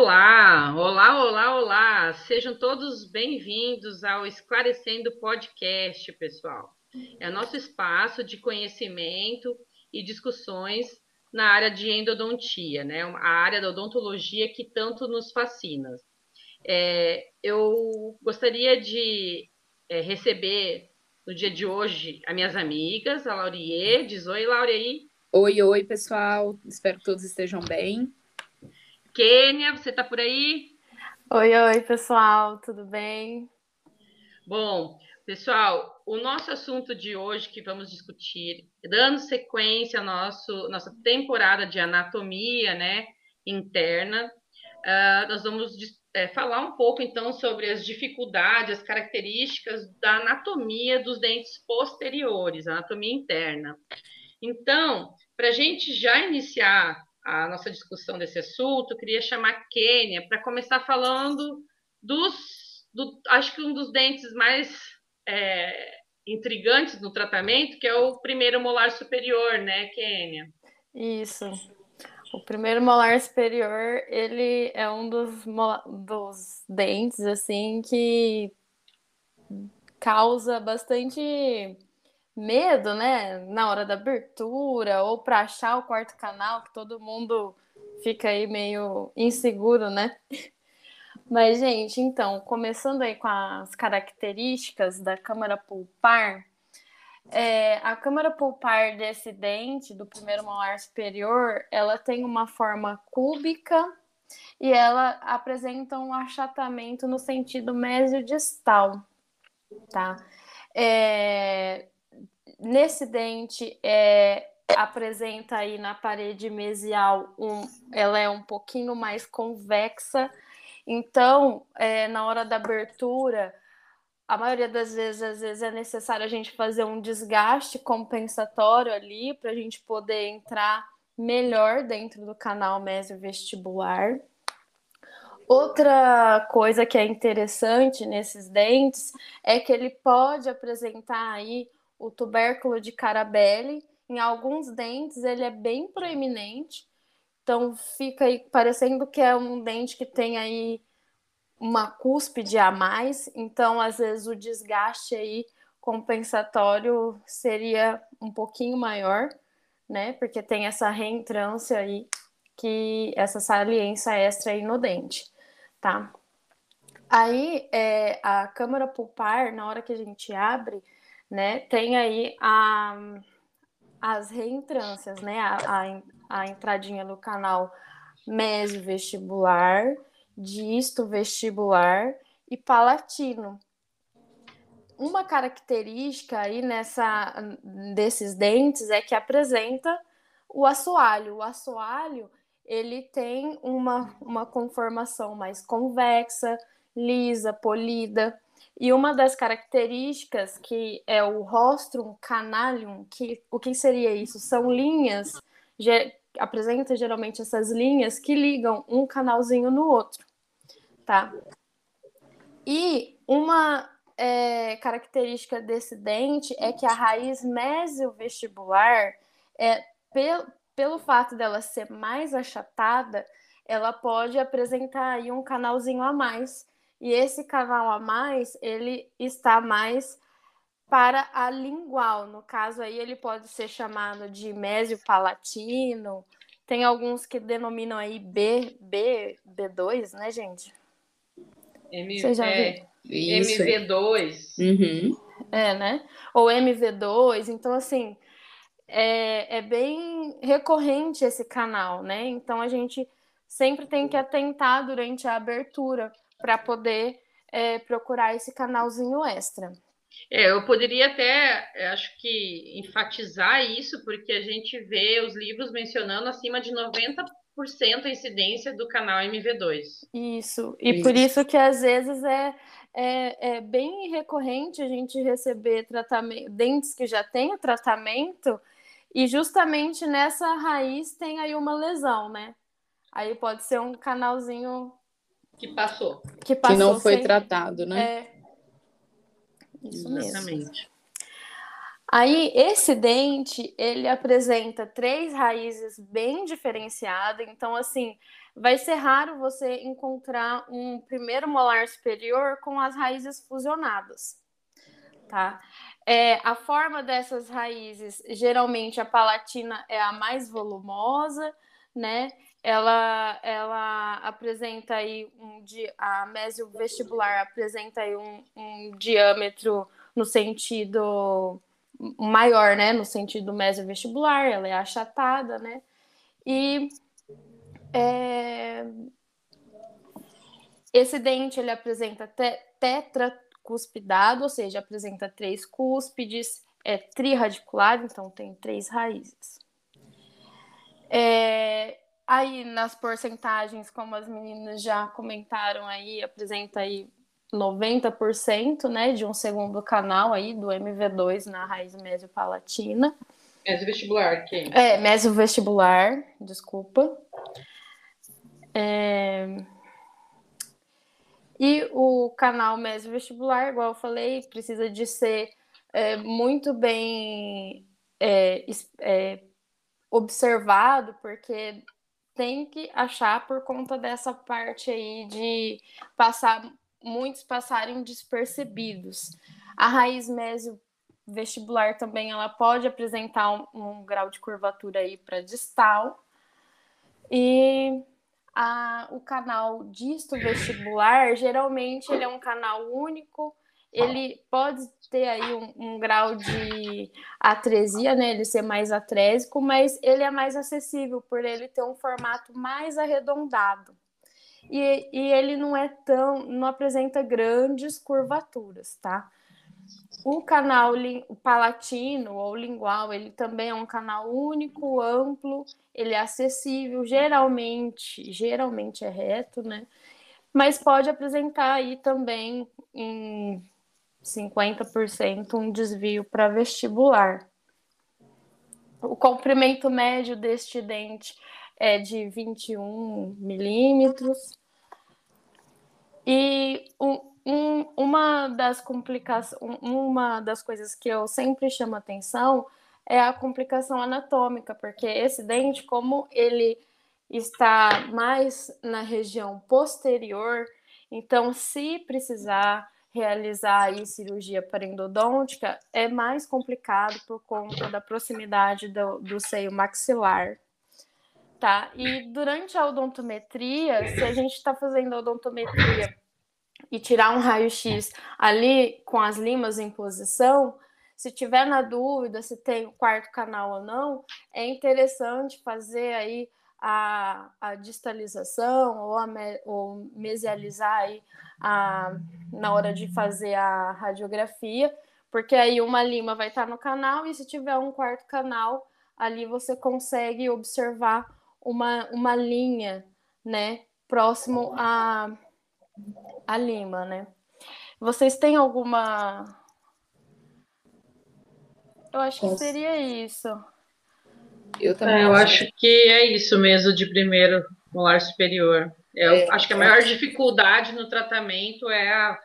Olá, olá, olá, olá! Sejam todos bem-vindos ao Esclarecendo Podcast, pessoal. É nosso espaço de conhecimento e discussões na área de endodontia, né? A área da odontologia que tanto nos fascina. É, eu gostaria de é, receber no dia de hoje as minhas amigas, a Laurie. Diz oi, Laurie. Oi, oi, pessoal. Espero que todos estejam bem. Kênia, você está por aí? Oi, oi, pessoal, tudo bem? Bom, pessoal, o nosso assunto de hoje que vamos discutir, dando sequência à nosso, nossa temporada de anatomia né, interna, uh, nós vamos é, falar um pouco então sobre as dificuldades, as características da anatomia dos dentes posteriores, anatomia interna. Então, para a gente já iniciar a nossa discussão desse assunto, queria chamar a Kênia para começar falando dos, do, acho que um dos dentes mais é, intrigantes no tratamento, que é o primeiro molar superior, né, Kênia? Isso. O primeiro molar superior, ele é um dos, dos dentes, assim, que causa bastante medo, né, na hora da abertura ou para achar o quarto canal, que todo mundo fica aí meio inseguro, né? Mas, gente, então, começando aí com as características da câmara pulpar, é, a câmara pulpar desse dente, do primeiro molar superior, ela tem uma forma cúbica e ela apresenta um achatamento no sentido mesio-distal, tá? É, nesse dente é, apresenta aí na parede mesial um, ela é um pouquinho mais convexa, então é, na hora da abertura a maioria das vezes, às vezes é necessário a gente fazer um desgaste compensatório ali para a gente poder entrar melhor dentro do canal mesovestibular. Outra coisa que é interessante nesses dentes é que ele pode apresentar aí o tubérculo de Carabelli. Em alguns dentes ele é bem proeminente, então fica aí parecendo que é um dente que tem aí uma cúspide a mais, então às vezes o desgaste aí compensatório seria um pouquinho maior, né? Porque tem essa reentrância aí, que essa saliência extra aí no dente, tá? Aí é, a câmara pulpar, na hora que a gente abre, né? Tem aí a, as reentrâncias, né? A, a, a entradinha no canal mesovestibular, disto vestibular e palatino. Uma característica aí nessa desses dentes é que apresenta o assoalho. O assoalho ele tem uma, uma conformação mais convexa, lisa, polida. E uma das características que é o rostrum canalium, que o que seria isso? São linhas, ge, apresenta geralmente essas linhas que ligam um canalzinho no outro, tá? E uma é, característica desse dente é que a raiz mesiovestibular, é, pel, pelo fato dela ser mais achatada, ela pode apresentar aí um canalzinho a mais, e esse canal a mais, ele está mais para a lingual. No caso aí, ele pode ser chamado de mésio palatino. Tem alguns que denominam aí B, B, B2, né, gente? M, Você já é, MV2. Uhum. É, né? Ou MV2. Então, assim, é, é bem recorrente esse canal, né? Então, a gente sempre tem que atentar durante a abertura para poder é, procurar esse canalzinho extra. É, eu poderia até, acho que, enfatizar isso, porque a gente vê os livros mencionando acima de 90% a incidência do canal MV2. Isso, e isso. por isso que às vezes é, é, é, bem recorrente a gente receber tratamento, dentes que já têm o tratamento, e justamente nessa raiz tem aí uma lesão, né? Aí pode ser um canalzinho que passou. Que, passou que não foi sem... tratado, né? É. Isso Exatamente. Mesmo. Aí, esse dente, ele apresenta três raízes bem diferenciadas. Então, assim, vai ser raro você encontrar um primeiro molar superior com as raízes fusionadas, tá? É, a forma dessas raízes, geralmente a palatina é a mais volumosa, né? Ela, ela apresenta aí um a mésio vestibular apresenta aí um, um diâmetro no sentido maior, né? No sentido mésio vestibular, ela é achatada, né? E é... Esse dente ele apresenta te tetracuspidado, ou seja, apresenta três cúspides, é triradiculado, então tem três raízes. É... Aí nas porcentagens, como as meninas já comentaram aí, apresenta aí 90%, né, de um segundo canal aí do MV2 na raiz mesopalatina. Mesovestibular, que? É, mesovestibular, desculpa. É... E o canal mesovestibular, igual eu falei, precisa de ser é, muito bem é, é, observado, porque tem que achar por conta dessa parte aí de passar muitos passarem despercebidos. A raiz mesio vestibular também ela pode apresentar um, um grau de curvatura aí para distal. E a, o canal disto vestibular, geralmente ele é um canal único, ele pode ter aí um, um, grau de atresia, né? Ele ser mais atrésico, mas ele é mais acessível por ele ter um formato mais arredondado. E, e ele não é tão, não apresenta grandes curvaturas, tá? O canal palatino ou lingual, ele também é um canal único, amplo, ele é acessível, geralmente, geralmente é reto, né? Mas pode apresentar aí também em 50% um desvio para vestibular. O comprimento médio deste dente é de 21 milímetros. E um, um, uma das complicações, uma das coisas que eu sempre chamo atenção é a complicação anatômica, porque esse dente, como ele está mais na região posterior, então se precisar realizar aí cirurgia parendodôntica, é mais complicado por conta da proximidade do, do seio maxilar. Tá? E durante a odontometria, se a gente está fazendo odontometria e tirar um raio-x ali com as limas em posição, se tiver na dúvida se tem o quarto canal ou não, é interessante fazer aí a, a distalização ou, a, ou mesializar aí a, na hora de fazer a radiografia, porque aí uma lima vai estar no canal e se tiver um quarto canal, ali você consegue observar uma, uma linha, né, próximo a a Lima, né? Vocês têm alguma. Eu acho que seria isso. Eu também. É, eu acho que é isso mesmo de primeiro molar superior. Eu é, acho que a é. maior dificuldade no tratamento é a,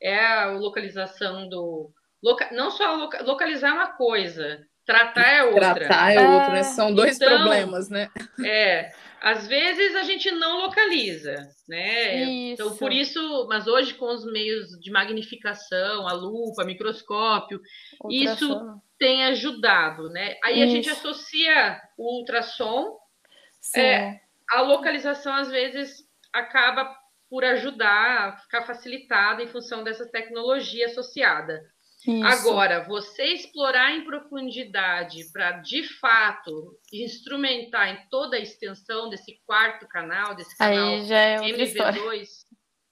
é a localização do. Loca, não só loca, localizar uma coisa, tratar é outra. Tratar é outra, né? São dois então, problemas, né? É. Às vezes a gente não localiza, né? Isso. Então, por isso, mas hoje com os meios de magnificação, a lupa, microscópio, isso tem ajudado, né? Aí isso. a gente associa o ultrassom, é, a localização às vezes acaba por ajudar a ficar facilitada em função dessa tecnologia associada. Isso. Agora, você explorar em profundidade para, de fato, instrumentar em toda a extensão desse quarto canal, desse canal é MV2,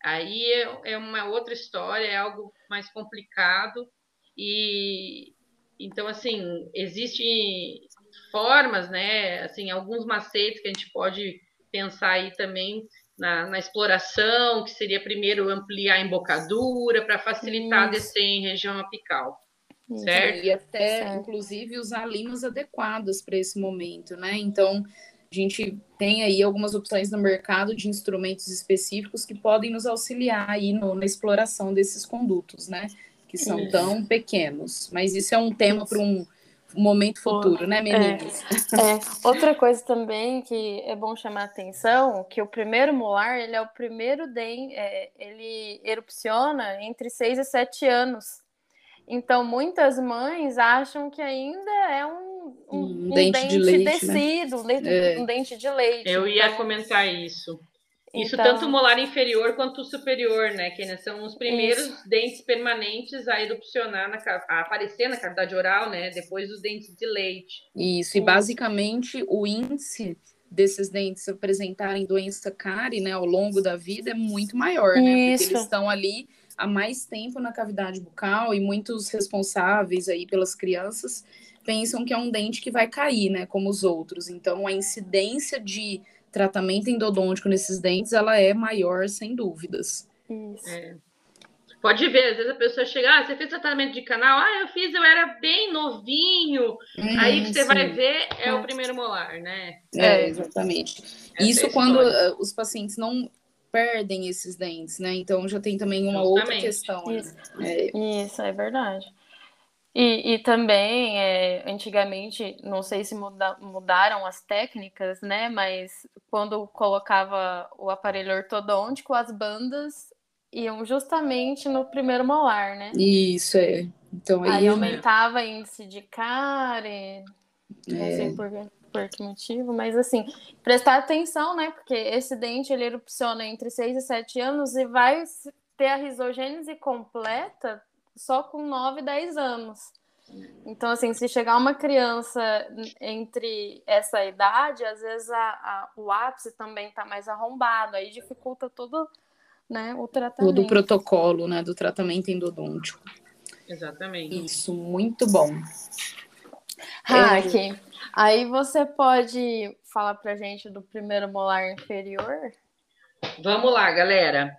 aí é, é uma outra história, é algo mais complicado. E então, assim, existem formas, né? Assim, alguns macetes que a gente pode pensar aí também na, na, exploração, que seria primeiro ampliar a embocadura para facilitar Isso. descer em região apical. Isso. Certo? E até, certo. inclusive, usar limas adequadas para esse momento, né? Então, a gente tem aí algumas opções no mercado de instrumentos específicos que podem nos auxiliar aí no, na exploração desses condutos, né? Que são isso. tão pequenos. Mas isso é um tema para um, momento futuro, né, meninas? É, é. Outra coisa também que é bom chamar a atenção, que o primeiro molar, ele é o primeiro dente, é, ele erupciona entre 6 e 7 anos. Então, muitas mães acham que ainda é um, um, um dente, dente, de leite, descido, né? um, dente, é. um dente de leite. Eu ia então... comentar isso. Isso então... tanto o molar inferior quanto o superior, né? Que são os primeiros Isso. dentes permanentes a erupcionar, na, a aparecer na cavidade oral, né? Depois dos dentes de leite. Isso, e basicamente o índice desses dentes apresentarem doença cárie, né, ao longo da vida é muito maior, né? Porque eles estão ali há mais tempo na cavidade bucal e muitos responsáveis aí pelas crianças pensam que é um dente que vai cair, né, como os outros. Então a incidência de tratamento endodôntico nesses dentes, ela é maior, sem dúvidas. Isso. É. Pode ver, às vezes a pessoa chega, ah, você fez tratamento de canal? Ah, eu fiz, eu era bem novinho. Hum, Aí você sim. vai ver, é o primeiro molar, né? É, exatamente. Essa Isso é quando uh, os pacientes não perdem esses dentes, né? Então já tem também uma Justamente. outra questão. Né? Isso. É. Isso, é verdade. E, e também, é, antigamente, não sei se muda, mudaram as técnicas, né? Mas quando colocava o aparelho ortodôntico, as bandas iam justamente no primeiro molar, né? Isso, é. Então, aí, aí aumentava né? índice de cárie, não é. sei por, por que motivo, mas assim, prestar atenção, né? Porque esse dente ele erupciona entre 6 e 7 anos e vai ter a risogênese completa só com 9, 10 anos. Então, assim, se chegar uma criança entre essa idade, às vezes a, a, o ápice também está mais arrombado, aí dificulta todo né, o tratamento. Todo o protocolo né, do tratamento endodôntico. Exatamente. Isso, muito bom. Hack, é... aí você pode falar pra gente do primeiro molar inferior? Vamos lá, galera.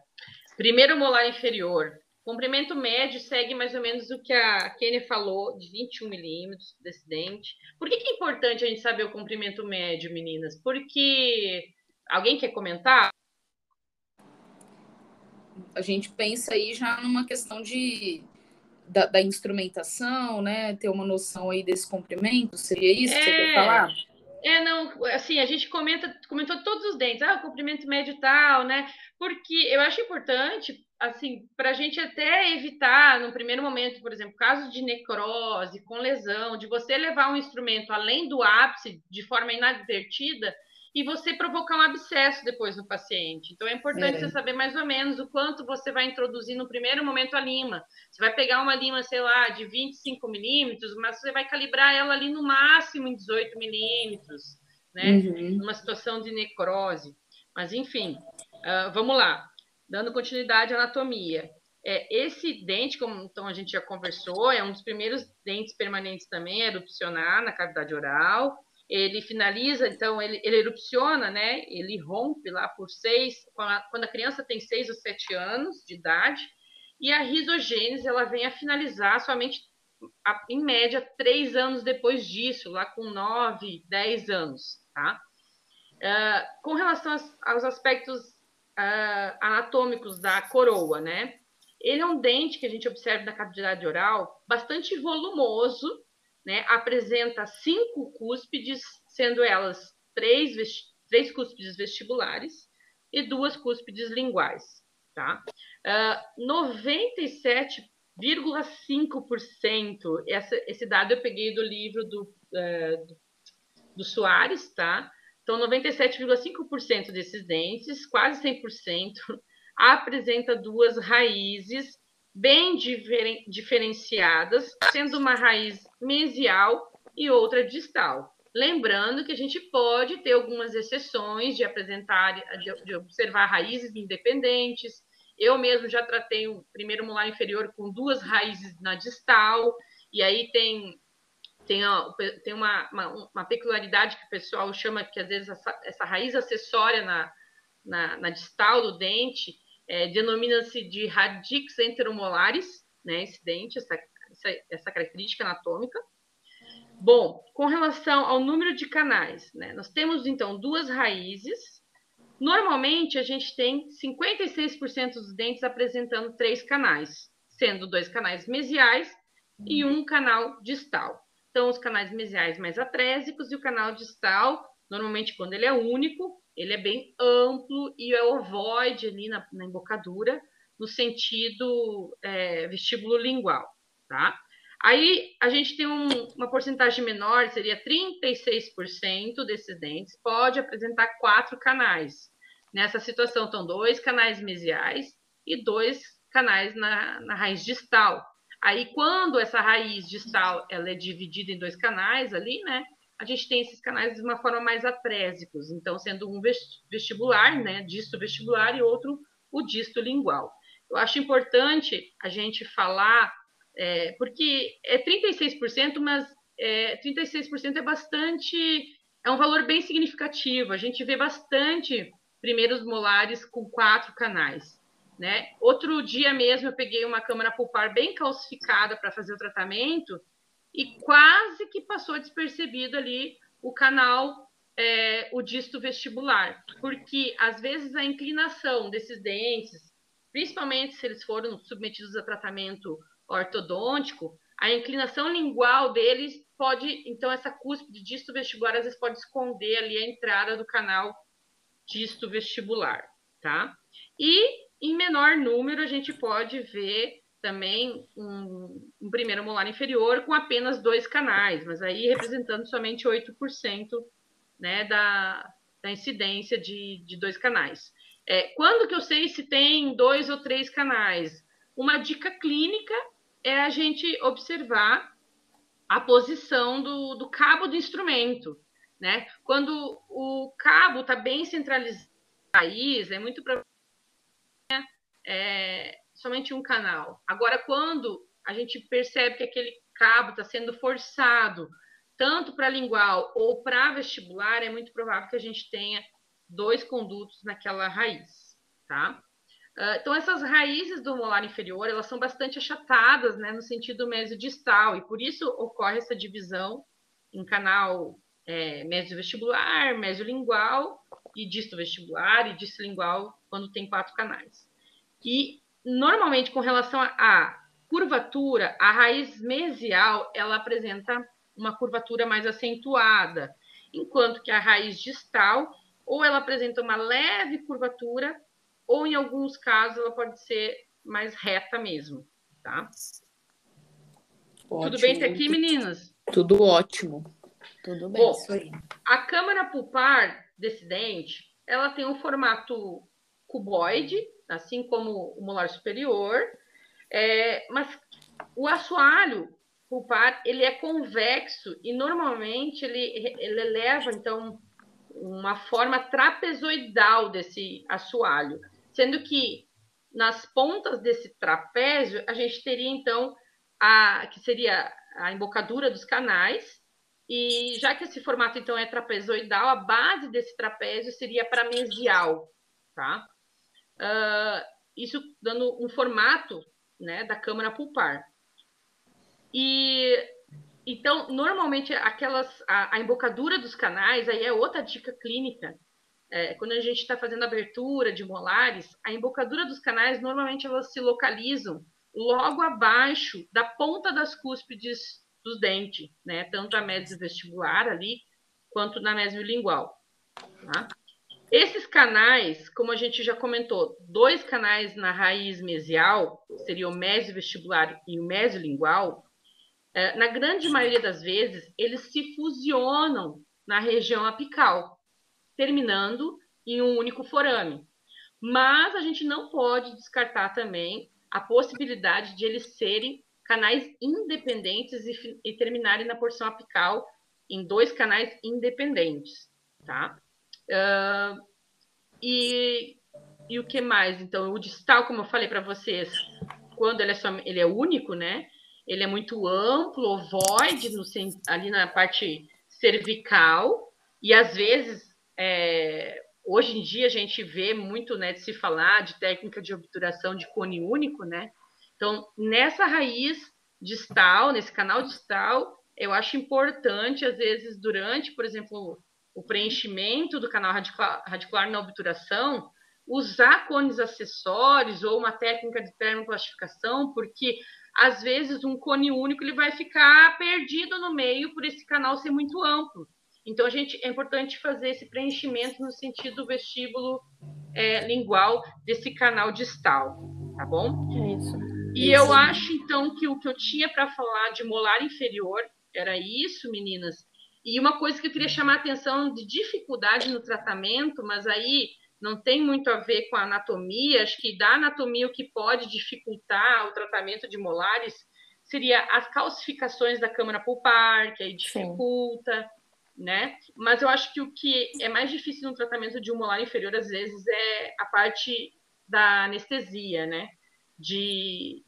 Primeiro molar inferior comprimento médio segue mais ou menos o que a Kenny falou, de 21 milímetros desse dente. Por que, que é importante a gente saber o comprimento médio, meninas? Porque alguém quer comentar? A gente pensa aí já numa questão de da, da, instrumentação, né? Ter uma noção aí desse comprimento, seria isso que é, você quer é. falar? É, não, assim, a gente comenta, comentou todos os dentes, ah, o comprimento médio tal, né? Porque eu acho importante assim, para a gente até evitar, no primeiro momento, por exemplo, casos de necrose, com lesão, de você levar um instrumento além do ápice de forma inadvertida e você provocar um abscesso depois no paciente. Então, é importante é. você saber mais ou menos o quanto você vai introduzir no primeiro momento a lima. Você vai pegar uma lima, sei lá, de 25 milímetros, mas você vai calibrar ela ali no máximo em 18 milímetros, né? Uhum. Numa situação de necrose. Mas, enfim, uh, vamos lá dando continuidade à anatomia. É, esse dente, como então a gente já conversou, é um dos primeiros dentes permanentes também a erupcionar na cavidade oral. Ele finaliza, então, ele, ele erupciona, né? Ele rompe lá por seis, quando a criança tem seis ou sete anos de idade, e a risogênese ela vem a finalizar somente, a, em média, três anos depois disso, lá com nove, dez anos, tá? Uh, com relação aos, aos aspectos uh, anatômicos da coroa, né? Ele é um dente que a gente observa na cavidade oral bastante volumoso, né? Apresenta cinco cúspides, sendo elas três, três cúspides vestibulares e duas cúspides linguais, tá? Uh, 97,5%, esse dado eu peguei do livro do, uh, do Soares, tá? Então, 97,5% desses dentes, quase 100%, apresenta duas raízes bem diferen diferenciadas, sendo uma raiz mesial e outra distal. Lembrando que a gente pode ter algumas exceções de apresentar, de, de observar raízes independentes. Eu mesmo já tratei o primeiro molar inferior com duas raízes na distal, e aí tem tem, tem uma, uma, uma, peculiaridade que o pessoal chama que às vezes essa, essa raiz acessória na, na, na, distal do dente é, denomina-se de radix enteromolares, né, esse dente, essa, essa, essa, característica anatômica. Bom, com relação ao número de canais, né, nós temos então duas raízes. Normalmente a gente tem 56% dos dentes apresentando três canais, sendo dois canais mesiais e um canal distal. São os canais mesiais mais atrésicos e o canal distal, normalmente quando ele é único, ele é bem amplo e é ovoide ali na, na embocadura, no sentido é, vestíbulo lingual, tá? Aí a gente tem um, uma porcentagem menor, seria 36% desses dentes, pode apresentar quatro canais. Nessa situação, estão dois canais mesiais e dois canais na, na raiz distal. Aí, quando essa raiz distal ela é dividida em dois canais ali, né? A gente tem esses canais de uma forma mais atrésicos, então sendo um vestibular, né, disto vestibular e outro o disto lingual. Eu acho importante a gente falar é, porque é 36%, mas é, 36% é bastante, é um valor bem significativo. A gente vê bastante primeiros molares com quatro canais. Né? Outro dia mesmo eu peguei uma câmara pulpar bem calcificada para fazer o tratamento e quase que passou despercebido ali o canal, é, o disto vestibular, porque às vezes a inclinação desses dentes, principalmente se eles foram submetidos a tratamento ortodôntico, a inclinação lingual deles pode, então essa cúspide disto vestibular às vezes pode esconder ali a entrada do canal disto vestibular, tá? E em menor número a gente pode ver também um, um primeiro molar inferior com apenas dois canais, mas aí representando somente 8% né, da, da incidência de, de dois canais. É, quando que eu sei se tem dois ou três canais? Uma dica clínica é a gente observar a posição do, do cabo do instrumento. Né? Quando o cabo está bem centralizado na é muito provável é, somente um canal. Agora, quando a gente percebe que aquele cabo está sendo forçado tanto para lingual ou para vestibular, é muito provável que a gente tenha dois condutos naquela raiz, tá? Ah, então, essas raízes do molar inferior, elas são bastante achatadas, né, no sentido mesodistal, e por isso ocorre essa divisão em canal é, mesovestibular, mesolingual e disto vestibular e disto lingual quando tem quatro canais. E, normalmente, com relação à curvatura, a raiz mesial, ela apresenta uma curvatura mais acentuada, enquanto que a raiz distal, ou ela apresenta uma leve curvatura, ou em alguns casos ela pode ser mais reta mesmo, tá? Ótimo. Tudo bem até aqui, meninas? Tudo ótimo. Tudo bem, Bom, isso aí. A câmara pulpar desse dente, ela tem um formato cuboide, assim como o molar superior, é, mas o assoalho pulpar, ele é convexo e normalmente ele, ele leva, então, uma forma trapezoidal desse assoalho. Sendo que nas pontas desse trapézio, a gente teria então a que seria a embocadura dos canais, e já que esse formato então é trapezoidal, a base desse trapézio seria paramesial, tá? Uh, isso dando um formato né, da câmara pulpar. E então, normalmente, aquelas a, a embocadura dos canais aí é outra dica clínica é, quando a gente está fazendo abertura de molares, a embocadura dos canais normalmente elas se localizam logo abaixo da ponta das cúspides dos dentes, né? Tanto a vestibular ali quanto na mesiolingual. Tá? Esses canais, como a gente já comentou, dois canais na raiz mesial, seria o vestibular e o mesiolingual, é, na grande maioria das vezes, eles se fusionam na região apical terminando em um único forame. Mas a gente não pode descartar também a possibilidade de eles serem canais independentes e, e terminarem na porção apical em dois canais independentes, tá? Uh, e, e o que mais? Então, o distal, como eu falei para vocês, quando ele é, só, ele é único, né? Ele é muito amplo, ovoide, no, ali na parte cervical, e às vezes é, hoje em dia a gente vê muito né, de se falar de técnica de obturação de cone único, né? Então, nessa raiz distal, nesse canal distal, eu acho importante, às vezes, durante, por exemplo, o preenchimento do canal radicular, radicular na obturação, usar cones acessórios ou uma técnica de termoplastificação, porque às vezes um cone único ele vai ficar perdido no meio por esse canal ser muito amplo. Então a gente é importante fazer esse preenchimento no sentido vestíbulo é, lingual desse canal distal, tá bom? É isso. E eu acho então que o que eu tinha para falar de molar inferior era isso, meninas. E uma coisa que eu queria chamar a atenção de dificuldade no tratamento, mas aí não tem muito a ver com a anatomia, acho que da anatomia o que pode dificultar o tratamento de molares seria as calcificações da câmara pulpar, que aí dificulta, Sim. né? Mas eu acho que o que é mais difícil no tratamento de um molar inferior, às vezes, é a parte da anestesia, né? De,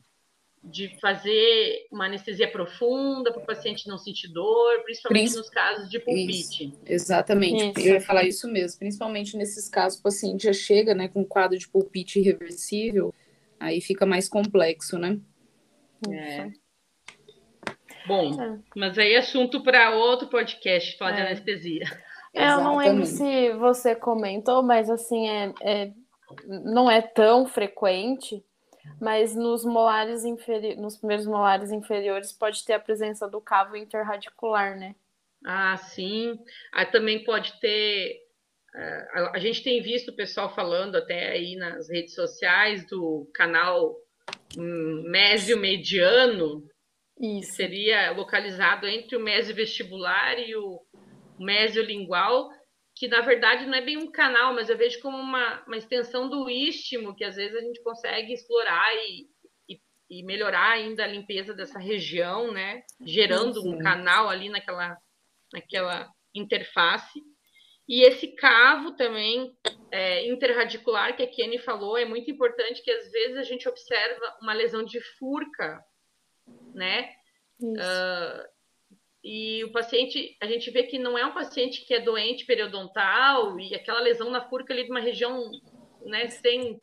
de fazer uma anestesia profunda para o paciente não sentir dor, principalmente nos casos de pulpite. Isso, exatamente, isso. eu ia falar isso mesmo, principalmente nesses casos o paciente já chega né, com um quadro de pulpite irreversível, aí fica mais complexo, né? É. Bom, é. mas aí é assunto para outro podcast, falar é. de anestesia. É, eu não lembro se você comentou, mas assim, é, é, não é tão frequente, mas nos molares inferiores, nos primeiros molares inferiores pode ter a presença do cavo interradicular, né? Ah, sim. Aí também pode ter. Uh, a gente tem visto o pessoal falando até aí nas redes sociais do canal um, mésio mediano, Isso. que seria localizado entre o mésio vestibular e o mésio lingual que na verdade não é bem um canal, mas eu vejo como uma, uma extensão do istmo, que às vezes a gente consegue explorar e, e, e melhorar ainda a limpeza dessa região, né? Gerando um canal ali naquela, naquela interface. E esse cavo também é, interradicular que a Kenny falou é muito importante, que às vezes a gente observa uma lesão de furca, né? Uh, e o paciente, a gente vê que não é um paciente que é doente periodontal e aquela lesão na furca ali de uma região, né, sem,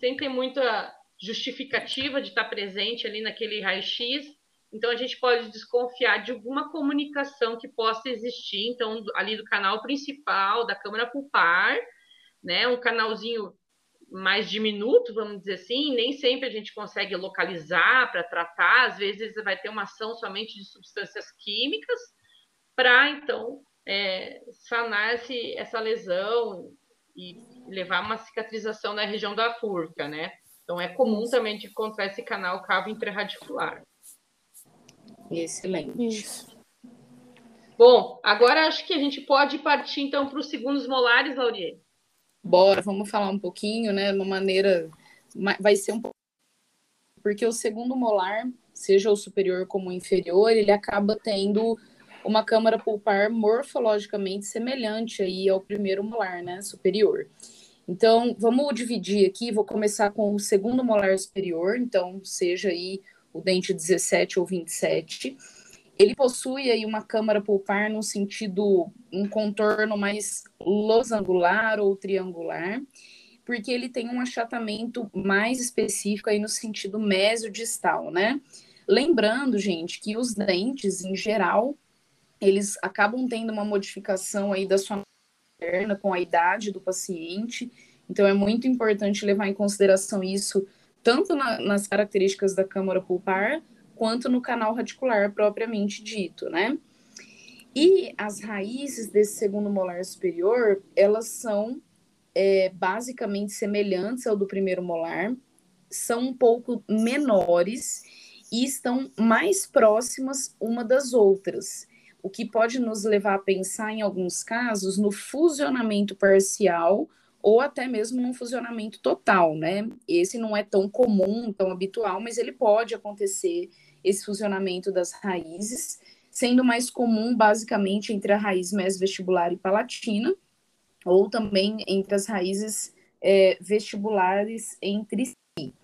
sem ter muita justificativa de estar presente ali naquele raio-x. Então, a gente pode desconfiar de alguma comunicação que possa existir, então, ali do canal principal da câmara pulpar, né, um canalzinho mais diminuto, vamos dizer assim, nem sempre a gente consegue localizar para tratar, às vezes vai ter uma ação somente de substâncias químicas para, então, é, sanar esse, essa lesão e levar uma cicatrização na região da furca, né? Então, é comum também de encontrar esse canal cavo intraradicular. Excelente. Isso. Bom, agora acho que a gente pode partir, então, para os segundos molares, Laurier. Bora, vamos falar um pouquinho, né? Uma maneira. Vai ser um pouco. Porque o segundo molar, seja o superior como o inferior, ele acaba tendo uma câmara pulpar morfologicamente semelhante aí ao primeiro molar, né? Superior. Então, vamos dividir aqui. Vou começar com o segundo molar superior, então, seja aí o dente 17 ou 27 ele possui aí uma câmara pulpar no sentido, um contorno mais losangular ou triangular, porque ele tem um achatamento mais específico aí no sentido mesodistal, né? Lembrando, gente, que os dentes, em geral, eles acabam tendo uma modificação aí da sua perna com a idade do paciente, então é muito importante levar em consideração isso, tanto na, nas características da câmara pulpar, quanto no canal radicular propriamente dito, né? E as raízes desse segundo molar superior, elas são é, basicamente semelhantes ao do primeiro molar, são um pouco menores e estão mais próximas uma das outras, o que pode nos levar a pensar, em alguns casos, no fusionamento parcial ou até mesmo num fusionamento total, né? Esse não é tão comum, tão habitual, mas ele pode acontecer esse fusionamento das raízes, sendo mais comum basicamente entre a raiz mesovestibular e palatina, ou também entre as raízes é, vestibulares entre si.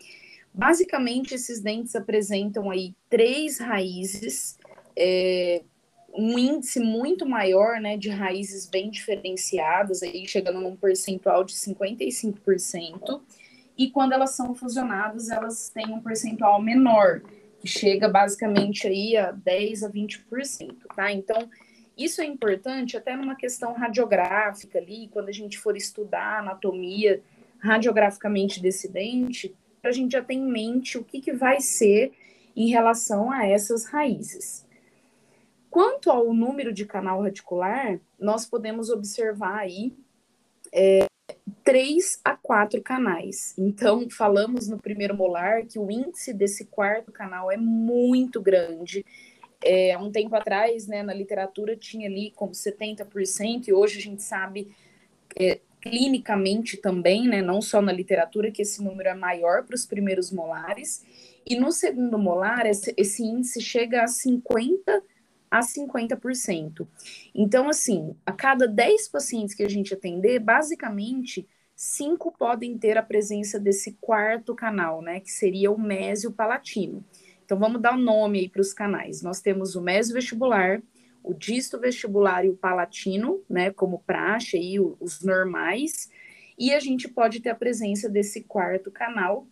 Basicamente, esses dentes apresentam aí três raízes, é, um índice muito maior, né, de raízes bem diferenciadas, aí chegando num percentual de 55%, e quando elas são fusionadas, elas têm um percentual menor, chega basicamente aí a 10 a 20%, tá? Então, isso é importante até numa questão radiográfica ali, quando a gente for estudar a anatomia radiograficamente desse dente, a gente já ter em mente o que, que vai ser em relação a essas raízes. Quanto ao número de canal radicular, nós podemos observar aí é, três a quatro canais. Então, falamos no primeiro molar que o índice desse quarto canal é muito grande. É, um tempo atrás, né, na literatura, tinha ali como 70%, e hoje a gente sabe é, clinicamente também, né, não só na literatura, que esse número é maior para os primeiros molares. E no segundo molar, esse, esse índice chega a 50% a 50%. Então, assim, a cada 10 pacientes que a gente atender, basicamente, cinco podem ter a presença desse quarto canal, né, que seria o mésio palatino. Então, vamos dar o um nome aí para os canais. Nós temos o mésio vestibular, o disto vestibular e o palatino, né, como praxe aí, os normais, e a gente pode ter a presença desse quarto canal,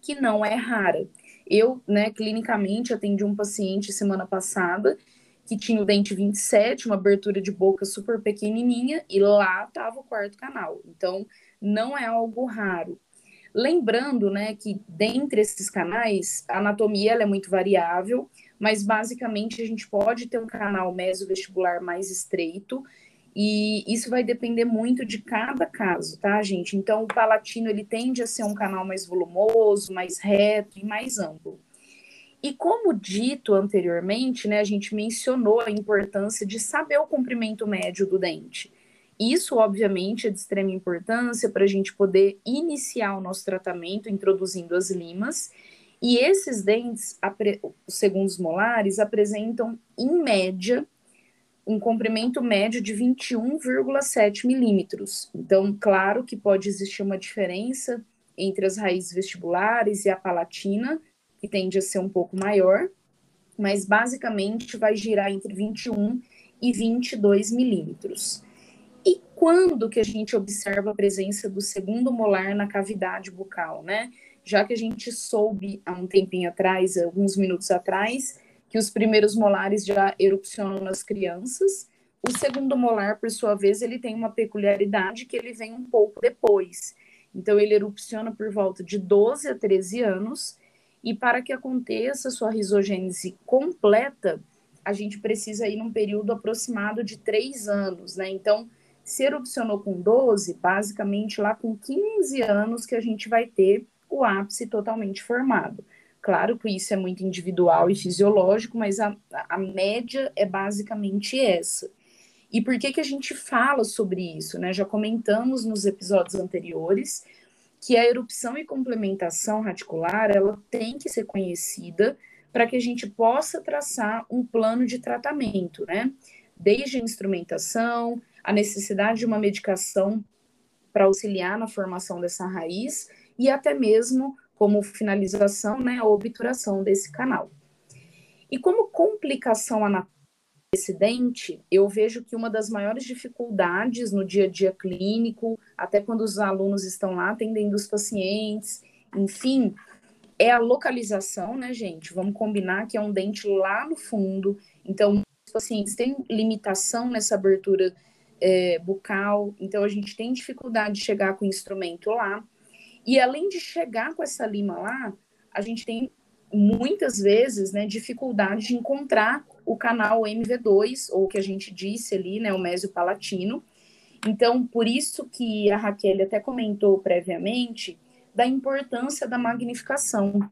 que não é rara. Eu, né, clinicamente atendi um paciente semana passada que tinha o dente 27, uma abertura de boca super pequenininha, e lá estava o quarto canal. Então, não é algo raro. Lembrando, né, que dentre esses canais, a anatomia é muito variável, mas basicamente a gente pode ter um canal mesovestibular mais estreito, e isso vai depender muito de cada caso, tá, gente? Então, o palatino, ele tende a ser um canal mais volumoso, mais reto e mais amplo. E como dito anteriormente, né, a gente mencionou a importância de saber o comprimento médio do dente. Isso, obviamente, é de extrema importância para a gente poder iniciar o nosso tratamento introduzindo as limas. E esses dentes, segundo os molares, apresentam, em média, um comprimento médio de 21,7 milímetros. Então, claro que pode existir uma diferença entre as raízes vestibulares e a palatina, que tende a ser um pouco maior, mas basicamente vai girar entre 21 e 22 milímetros. E quando que a gente observa a presença do segundo molar na cavidade bucal, né? Já que a gente soube há um tempinho atrás, alguns minutos atrás, que os primeiros molares já erupcionam nas crianças, o segundo molar, por sua vez, ele tem uma peculiaridade que ele vem um pouco depois. Então, ele erupciona por volta de 12 a 13 anos e para que aconteça sua risogênese completa, a gente precisa ir num período aproximado de três anos, né? Então, se erupcionou com 12, basicamente lá com 15 anos que a gente vai ter o ápice totalmente formado. Claro que isso é muito individual e fisiológico, mas a, a média é basicamente essa. E por que, que a gente fala sobre isso? Né? Já comentamos nos episódios anteriores que a erupção e complementação radicular ela tem que ser conhecida para que a gente possa traçar um plano de tratamento, né? Desde a instrumentação, a necessidade de uma medicação para auxiliar na formação dessa raiz e até mesmo como finalização, né, a obturação desse canal. E como complicação anatômica dente, eu vejo que uma das maiores dificuldades no dia a dia clínico, até quando os alunos estão lá atendendo os pacientes, enfim, é a localização, né, gente? Vamos combinar que é um dente lá no fundo, então os pacientes têm limitação nessa abertura é, bucal, então a gente tem dificuldade de chegar com o instrumento lá. E além de chegar com essa lima lá, a gente tem muitas vezes, né, dificuldade de encontrar o canal MV2, ou que a gente disse ali, né, o mésio palatino. Então, por isso que a Raquel até comentou previamente da importância da magnificação.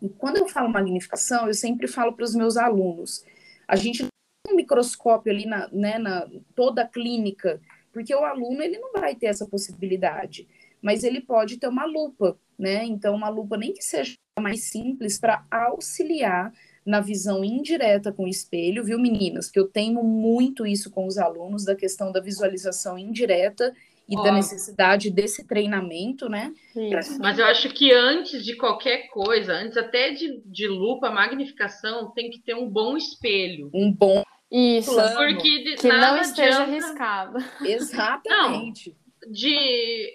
E quando eu falo magnificação, eu sempre falo para os meus alunos, a gente tem um microscópio ali na, né, na toda a clínica, porque o aluno ele não vai ter essa possibilidade, mas ele pode ter uma lupa, né? Então, uma lupa nem que seja mais simples para auxiliar na visão indireta com o espelho, viu, meninas? Que eu tenho muito isso com os alunos, da questão da visualização indireta e da necessidade desse treinamento, né? Isso. Mas eu acho que antes de qualquer coisa, antes até de, de lupa, magnificação, tem que ter um bom espelho. Um bom isso, plano. porque que não esteja adianta... arriscado. Exatamente. Não, de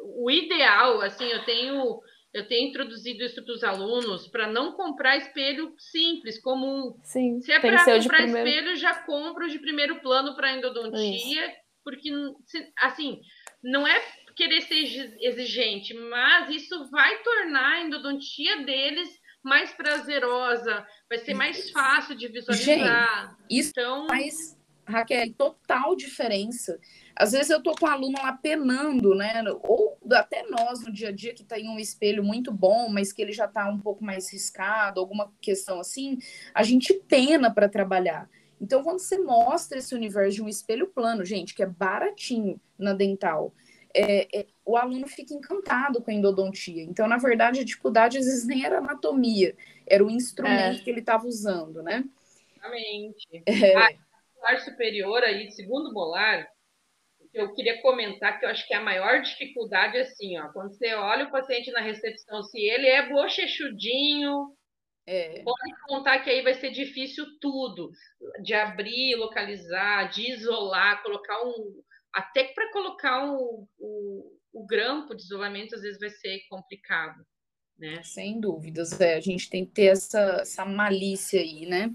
o ideal, assim, eu tenho eu tenho introduzido isso para os alunos para não comprar espelho simples, comum. Sim, se é para comprar primeiro... espelho, já compro de primeiro plano para endodontia, isso. porque, assim, não é querer ser exigente, mas isso vai tornar a endodontia deles mais prazerosa, vai ser mais fácil de visualizar. Gente, isso então... faz, Raquel, total diferença. Às vezes eu tô com o aluno lá penando, né? Ou até nós no dia a dia que tem um espelho muito bom, mas que ele já tá um pouco mais riscado, alguma questão assim, a gente pena para trabalhar. Então, quando você mostra esse universo de um espelho plano, gente, que é baratinho na dental, é, é, o aluno fica encantado com a endodontia. Então, na verdade, a dificuldade às vezes nem era anatomia, era o instrumento é. que ele estava usando, né? Exatamente. É. Ah, molar superior aí, segundo molar, eu queria comentar que eu acho que a maior dificuldade é assim, ó, quando você olha o paciente na recepção, se ele é bochechudinho, é. pode contar que aí vai ser difícil tudo, de abrir, localizar, de isolar, colocar um, até para colocar o, o, o grampo de isolamento às vezes vai ser complicado. Né? Sem dúvidas, é, a gente tem que ter essa, essa malícia aí, né?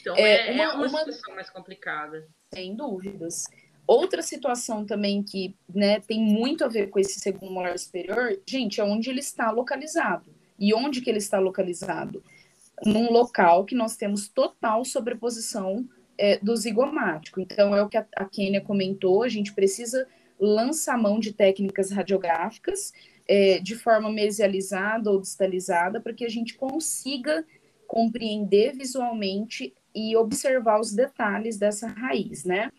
Então é, é uma, é uma, uma situação mais complicada. Sem dúvidas. Outra situação também que né, tem muito a ver com esse segundo molar superior, gente, é onde ele está localizado. E onde que ele está localizado? Num local que nós temos total sobreposição é, do zigomático. Então, é o que a, a Kênia comentou, a gente precisa lançar mão de técnicas radiográficas é, de forma mesializada ou distalizada, para que a gente consiga compreender visualmente e observar os detalhes dessa raiz, né?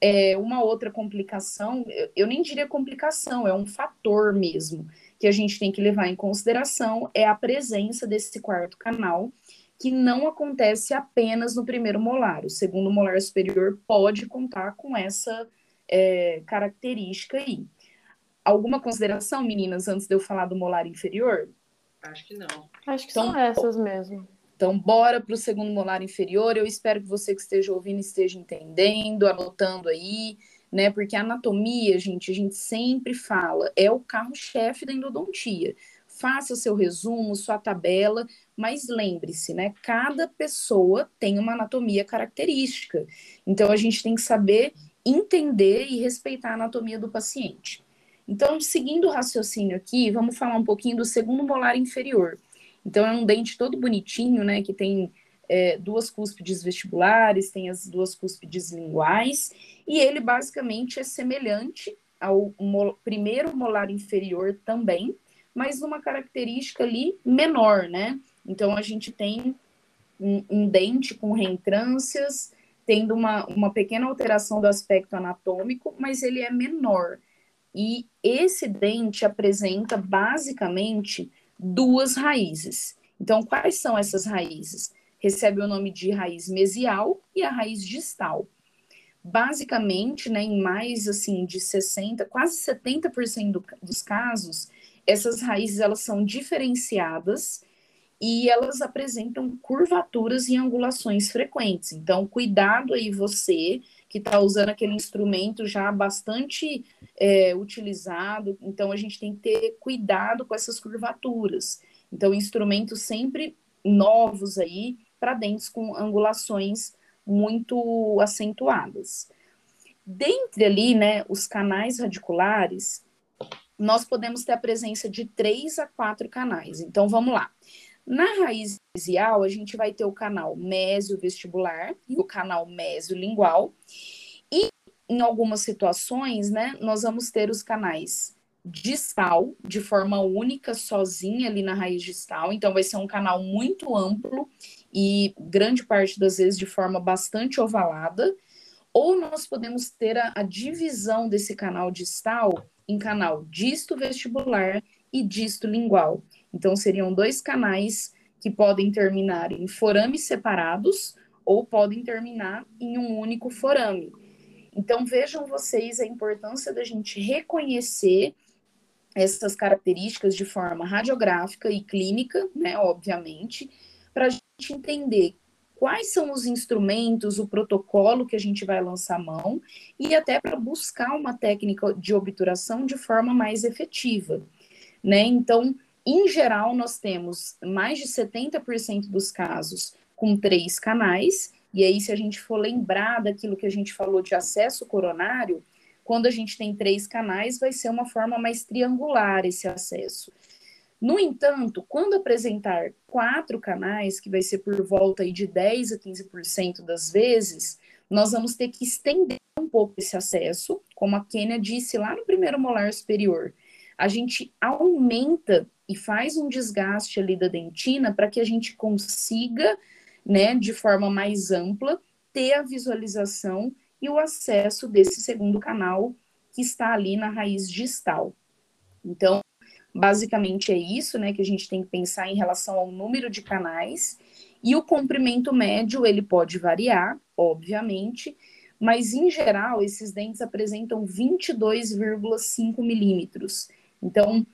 É, uma outra complicação, eu nem diria complicação, é um fator mesmo que a gente tem que levar em consideração, é a presença desse quarto canal, que não acontece apenas no primeiro molar. O segundo molar superior pode contar com essa é, característica aí. Alguma consideração, meninas, antes de eu falar do molar inferior? Acho que não. Acho que então, são essas mesmo. Então, bora para o segundo molar inferior. Eu espero que você que esteja ouvindo esteja entendendo, anotando aí, né? Porque a anatomia, gente, a gente sempre fala, é o carro-chefe da endodontia faça seu resumo, sua tabela, mas lembre-se, né? Cada pessoa tem uma anatomia característica. Então a gente tem que saber entender e respeitar a anatomia do paciente. Então, seguindo o raciocínio aqui, vamos falar um pouquinho do segundo molar inferior. Então, é um dente todo bonitinho, né? Que tem é, duas cúspides vestibulares, tem as duas cúspides linguais, e ele basicamente é semelhante ao primeiro molar inferior também, mas numa característica ali menor, né? Então a gente tem um, um dente com reentrâncias, tendo uma, uma pequena alteração do aspecto anatômico, mas ele é menor. E esse dente apresenta basicamente duas raízes. Então, quais são essas raízes? Recebe o nome de raiz mesial e a raiz distal. Basicamente, né, em mais assim de 60, quase 70% do, dos casos, essas raízes elas são diferenciadas e elas apresentam curvaturas e angulações frequentes. Então, cuidado aí você que está usando aquele instrumento já bastante é, utilizado. Então, a gente tem que ter cuidado com essas curvaturas. Então, instrumentos sempre novos aí para dentes com angulações muito acentuadas. Dentre ali, né, os canais radiculares, nós podemos ter a presença de três a quatro canais. Então, vamos lá. Na raiz mesial, a gente vai ter o canal mésio-vestibular e o canal mésio-lingual. E, em algumas situações, né, nós vamos ter os canais distal, de forma única, sozinha ali na raiz distal. Então, vai ser um canal muito amplo e grande parte das vezes de forma bastante ovalada. Ou nós podemos ter a, a divisão desse canal distal em canal disto vestibular e disto lingual. Então, seriam dois canais que podem terminar em forames separados ou podem terminar em um único forame. Então, vejam vocês a importância da gente reconhecer essas características de forma radiográfica e clínica, né, obviamente, para a gente entender quais são os instrumentos, o protocolo que a gente vai lançar mão e até para buscar uma técnica de obturação de forma mais efetiva, né? Então, em geral, nós temos mais de 70% dos casos com três canais, e aí se a gente for lembrar daquilo que a gente falou de acesso coronário, quando a gente tem três canais, vai ser uma forma mais triangular esse acesso. No entanto, quando apresentar quatro canais, que vai ser por volta aí de 10 a 15% das vezes, nós vamos ter que estender um pouco esse acesso, como a Kênia disse lá no primeiro molar superior. A gente aumenta e faz um desgaste ali da dentina para que a gente consiga, né, de forma mais ampla, ter a visualização e o acesso desse segundo canal que está ali na raiz distal. Então, basicamente é isso, né, que a gente tem que pensar em relação ao número de canais e o comprimento médio, ele pode variar, obviamente, mas em geral esses dentes apresentam 22,5 milímetros. Então,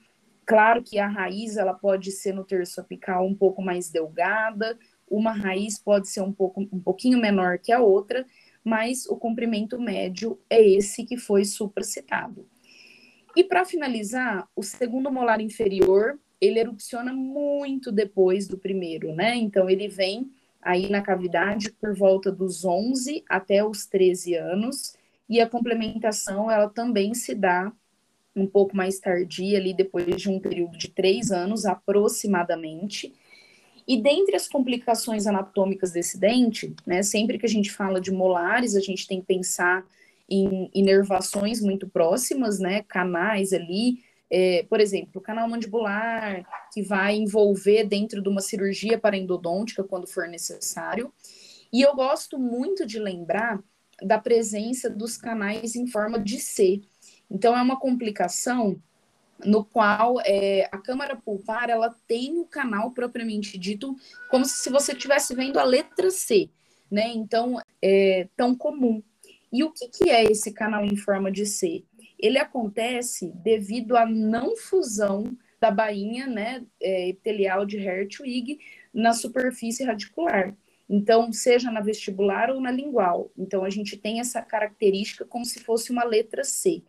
claro que a raiz ela pode ser no terço apical um pouco mais delgada, uma raiz pode ser um pouco um pouquinho menor que a outra, mas o comprimento médio é esse que foi supracitado. E para finalizar, o segundo molar inferior ele erupciona muito depois do primeiro, né? Então, ele vem aí na cavidade por volta dos 11 até os 13 anos, e a complementação, ela também se dá um pouco mais tardia, ali depois de um período de três anos, aproximadamente. E dentre as complicações anatômicas desse dente, né, sempre que a gente fala de molares, a gente tem que pensar em inervações muito próximas, né, canais ali, é, por exemplo, o canal mandibular, que vai envolver dentro de uma cirurgia paraendodôntica quando for necessário. E eu gosto muito de lembrar da presença dos canais em forma de C. Então, é uma complicação no qual é, a câmara pulpar ela tem o canal propriamente dito como se você estivesse vendo a letra C, né? Então, é tão comum. E o que, que é esse canal em forma de C? ele acontece devido à não fusão da bainha né, é, epitelial de Hertwig na superfície radicular. Então, seja na vestibular ou na lingual. Então, a gente tem essa característica como se fosse uma letra C.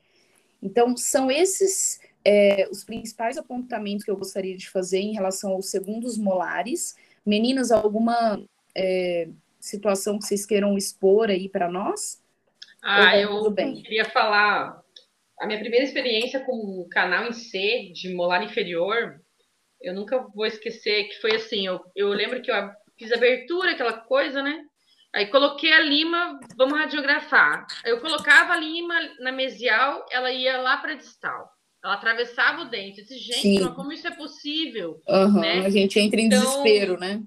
Então, são esses é, os principais apontamentos que eu gostaria de fazer em relação aos segundos molares. Meninas, alguma é, situação que vocês queiram expor aí para nós? Ah, eu queria falar a minha primeira experiência com o canal em C de molar inferior, eu nunca vou esquecer que foi assim, eu, eu lembro que eu fiz abertura, aquela coisa, né? Aí coloquei a lima, vamos radiografar. Eu colocava a lima na mesial, ela ia lá para distal. Ela atravessava o dente. Eu disse, gente, como isso é possível? Uhum, né? A gente entra em então, desespero, né?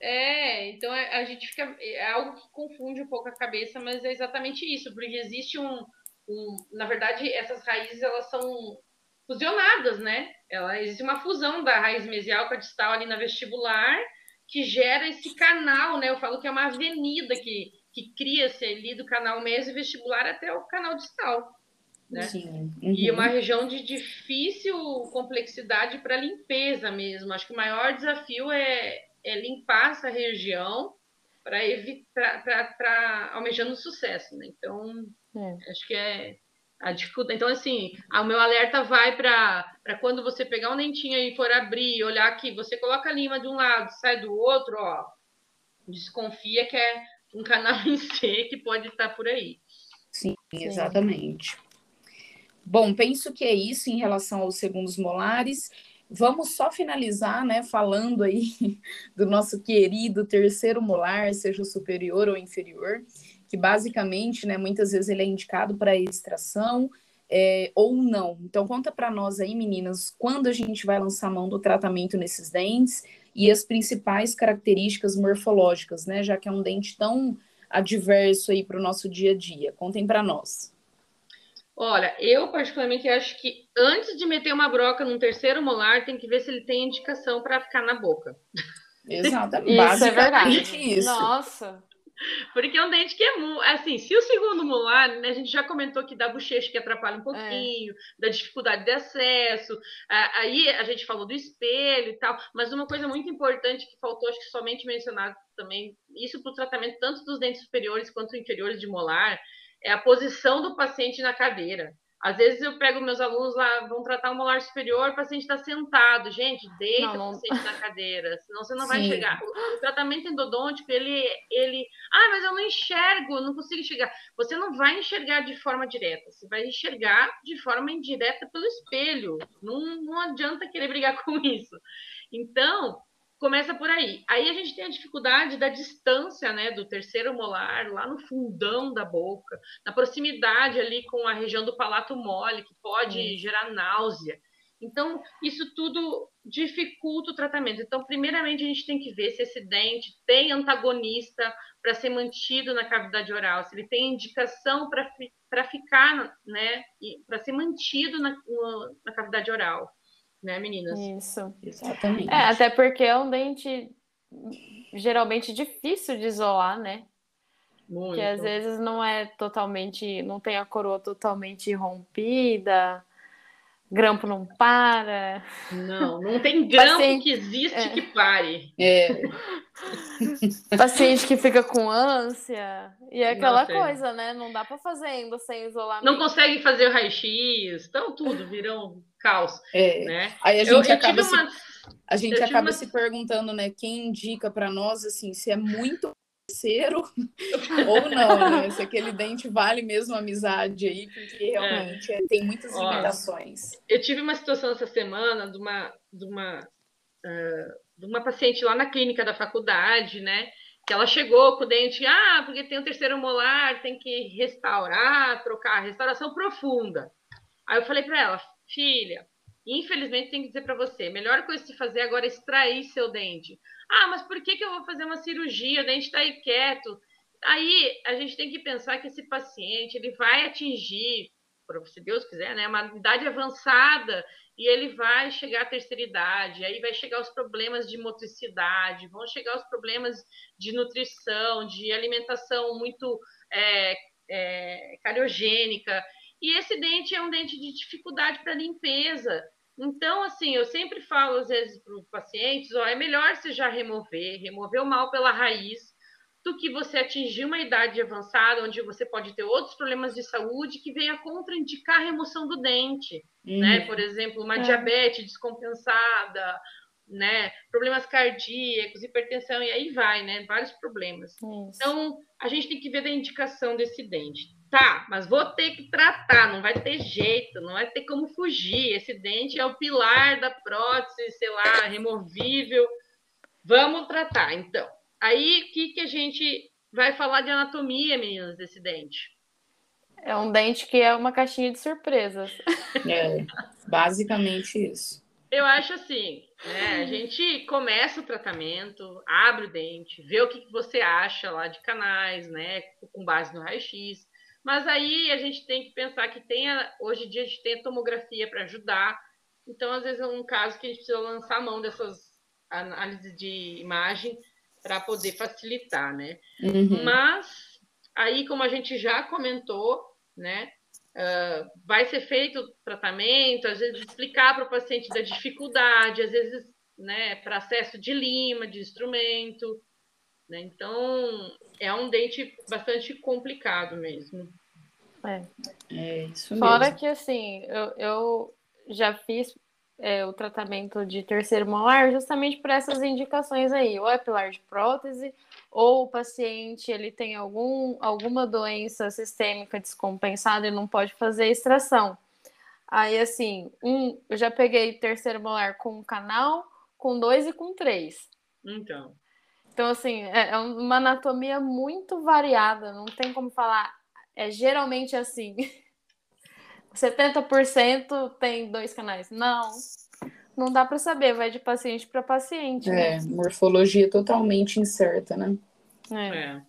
É, então a, a, gente fica. É algo que confunde um pouco a cabeça, mas é exatamente isso, porque existe um, um, na verdade, essas raízes elas são fusionadas, né? Ela existe uma fusão da raiz mesial com a distal ali na vestibular que gera esse canal, né? Eu falo que é uma avenida que, que cria-se ali do canal mesio vestibular até o canal distal. Né? Sim. Uhum. E uma região de difícil complexidade para limpeza mesmo. Acho que o maior desafio é, é limpar essa região para evitar para almejando sucesso, né? Então, é. Acho que é a dificuldade. Então, assim, o meu alerta vai para quando você pegar um dentinho e for abrir, olhar aqui, você coloca a lima de um lado, sai do outro, ó. Desconfia que é um canal em C que pode estar por aí. Sim, exatamente. Bom, penso que é isso em relação aos segundos molares. Vamos só finalizar, né, falando aí do nosso querido terceiro molar, seja superior ou inferior que basicamente, né, muitas vezes ele é indicado para extração é, ou não. Então, conta para nós aí, meninas, quando a gente vai lançar mão do tratamento nesses dentes e as principais características morfológicas, né, já que é um dente tão adverso aí para o nosso dia a dia. Contem para nós. Olha, eu particularmente acho que antes de meter uma broca num terceiro molar, tem que ver se ele tem indicação para ficar na boca. Exatamente. Isso é verdade. Isso. Nossa. Porque é um dente que é assim, se o segundo molar, né, a gente já comentou que dá bochecha que atrapalha um é. pouquinho, é. da dificuldade de acesso, aí a gente falou do espelho e tal, mas uma coisa muito importante que faltou, acho que somente mencionado também, isso para o tratamento tanto dos dentes superiores quanto inferiores de molar, é a posição do paciente na cadeira. Às vezes eu pego meus alunos lá, vão tratar um molar superior, o paciente está sentado. Gente, deita não, não. o paciente na cadeira, senão você não Sim. vai chegar. O, o, tratamento endodôntico, ele, ele. Ah, mas eu não enxergo, não consigo enxergar. Você não vai enxergar de forma direta, você vai enxergar de forma indireta pelo espelho. Não, não adianta querer brigar com isso. Então, começa por aí. Aí a gente tem a dificuldade da distância, né, do terceiro molar, lá no fundão da boca, na proximidade ali com a região do palato mole, que pode hum. gerar náusea. Então, isso tudo dificulta o tratamento. Então, primeiramente, a gente tem que ver se esse dente tem antagonista para ser mantido na cavidade oral, se ele tem indicação para ficar, né, para ser mantido na, na cavidade oral né, meninas? Isso. Exatamente. É, até porque é um dente geralmente difícil de isolar, né? Muito. Que às vezes não é totalmente, não tem a coroa totalmente rompida, grampo não para. Não, não tem grampo Paciente, que existe é. que pare. É. Paciente que fica com ânsia. E é aquela Nossa, coisa, é. né? Não dá para fazer ainda sem isolamento. Não consegue fazer o raio-x, então tudo virão caos. É. Né? Aí a gente eu, acaba, eu se, uma... a gente acaba uma... se perguntando, né, quem indica para nós assim, se é muito parceiro ou não, né? Se aquele dente vale mesmo a amizade aí, porque realmente é. tem muitas limitações. Eu tive uma situação essa semana de uma, de uma, uh, de uma paciente lá na clínica da faculdade, né? Que ela chegou com o dente, ah, porque tem o terceiro molar, tem que restaurar, trocar, restauração profunda. Aí eu falei para ela, filha, infelizmente tem que dizer para você, melhor coisa de fazer agora é extrair seu dente. Ah, mas por que, que eu vou fazer uma cirurgia? O dente está aí quieto. Aí a gente tem que pensar que esse paciente ele vai atingir, se Deus quiser, né, uma idade avançada e ele vai chegar à terceira idade, aí vai chegar os problemas de motricidade, vão chegar os problemas de nutrição, de alimentação muito é, é, cariogênica, e esse dente é um dente de dificuldade para limpeza. Então, assim, eu sempre falo às vezes para os pacientes, ó, é melhor você já remover, remover o mal pela raiz, do que você atingir uma idade avançada, onde você pode ter outros problemas de saúde que venha contraindicar a remoção do dente, uhum. né? Por exemplo, uma é. diabetes descompensada, né? Problemas cardíacos, hipertensão, e aí vai, né? Vários problemas. Isso. Então, a gente tem que ver da indicação desse dente. Tá, mas vou ter que tratar, não vai ter jeito, não vai ter como fugir. Esse dente é o pilar da prótese, sei lá, removível. Vamos tratar, então. Aí, o que, que a gente vai falar de anatomia, meninas, desse dente? É um dente que é uma caixinha de surpresas. É, basicamente isso. Eu acho assim, né? A gente começa o tratamento, abre o dente, vê o que, que você acha lá de canais, né? Com base no raio-x. Mas aí a gente tem que pensar que tem hoje em dia a gente tem a tomografia para ajudar. Então, às vezes é um caso que a gente precisa lançar a mão dessas análises de imagem para poder facilitar, né? Uhum. Mas aí, como a gente já comentou, né? Uh, vai ser feito o tratamento, às vezes explicar para o paciente da dificuldade, às vezes, né, para acesso de lima, de instrumento, né? Então, é um dente bastante complicado mesmo. É, é isso Fora mesmo. que, assim, eu, eu já fiz é, o tratamento de terceiro molar justamente por essas indicações aí, ou é pilar de prótese, ou o paciente ele tem algum, alguma doença sistêmica descompensada e não pode fazer extração. Aí, assim, um, eu já peguei terceiro molar com um canal, com dois e com três. Então. Então, assim, é, é uma anatomia muito variada, não tem como falar. É geralmente assim. 70% tem dois canais. Não, não dá para saber, vai de paciente para paciente. É, né? morfologia totalmente incerta, né? É. é.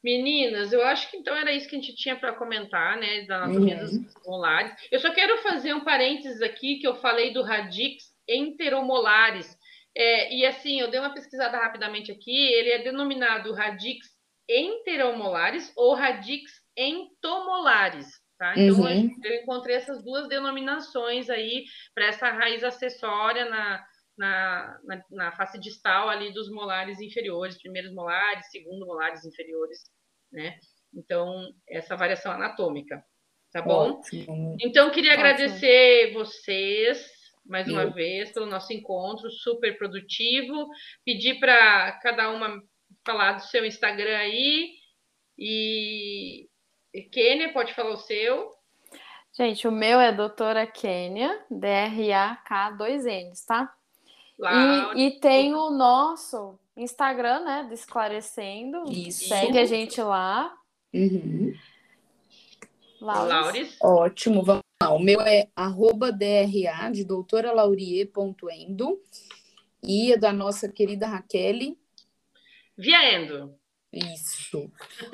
Meninas, eu acho que então era isso que a gente tinha para comentar, né, da anatomia uhum. dos molares. Eu só quero fazer um parênteses aqui que eu falei do radix enteromolares, é, e assim, eu dei uma pesquisada rapidamente aqui, ele é denominado radix enteromolares ou radix entomolares, tá? Então, uhum. eu encontrei essas duas denominações aí para essa raiz acessória na, na, na, na, face distal ali dos molares inferiores, primeiros molares, segundo molares inferiores, né? Então, essa variação anatômica, tá bom? Ótimo. Então, queria Ótimo. agradecer vocês mais uma vez pelo nosso encontro super produtivo. Pedir para cada uma falar do seu Instagram aí E Kênia, pode falar o seu? Gente, o meu é doutora Kênia, D-R-A-K, dois N's, tá? E, e, tem o nosso Instagram, né, do Esclarecendo. Isso. Segue a gente lá. Uhum. Lauris. Ótimo, vamos lá. O meu é arroba DRA, de doutoralaurier.endo. E é da nossa querida Raquel. Viendo. Isso,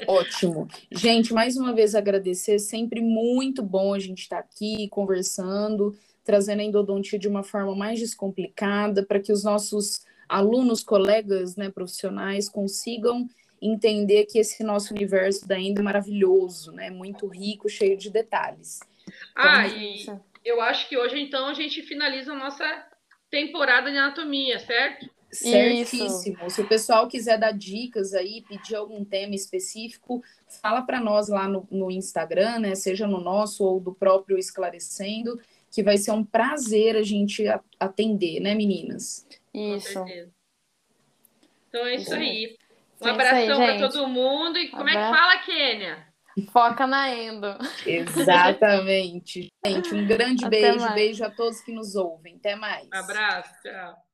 ótimo. Gente, mais uma vez agradecer, sempre muito bom a gente estar tá aqui conversando, trazendo a endodontia de uma forma mais descomplicada, para que os nossos alunos, colegas, né, profissionais consigam entender que esse nosso universo da endo é maravilhoso, né, muito rico, cheio de detalhes. Ah, então, e eu acho que hoje, então, a gente finaliza a nossa temporada de anatomia, certo? Certíssimo. Isso. Se o pessoal quiser dar dicas aí, pedir algum tema específico, fala para nós lá no, no, Instagram, né? Seja no nosso ou do próprio Esclarecendo, que vai ser um prazer a gente atender, né, meninas? Isso. Então é isso aí. Um é abração para todo mundo. E como é que fala, Kênia? Foca na endo. Exatamente. Gente, um grande Até beijo. Mais. Beijo a todos que nos ouvem. Até mais. Um abraço. Tchau.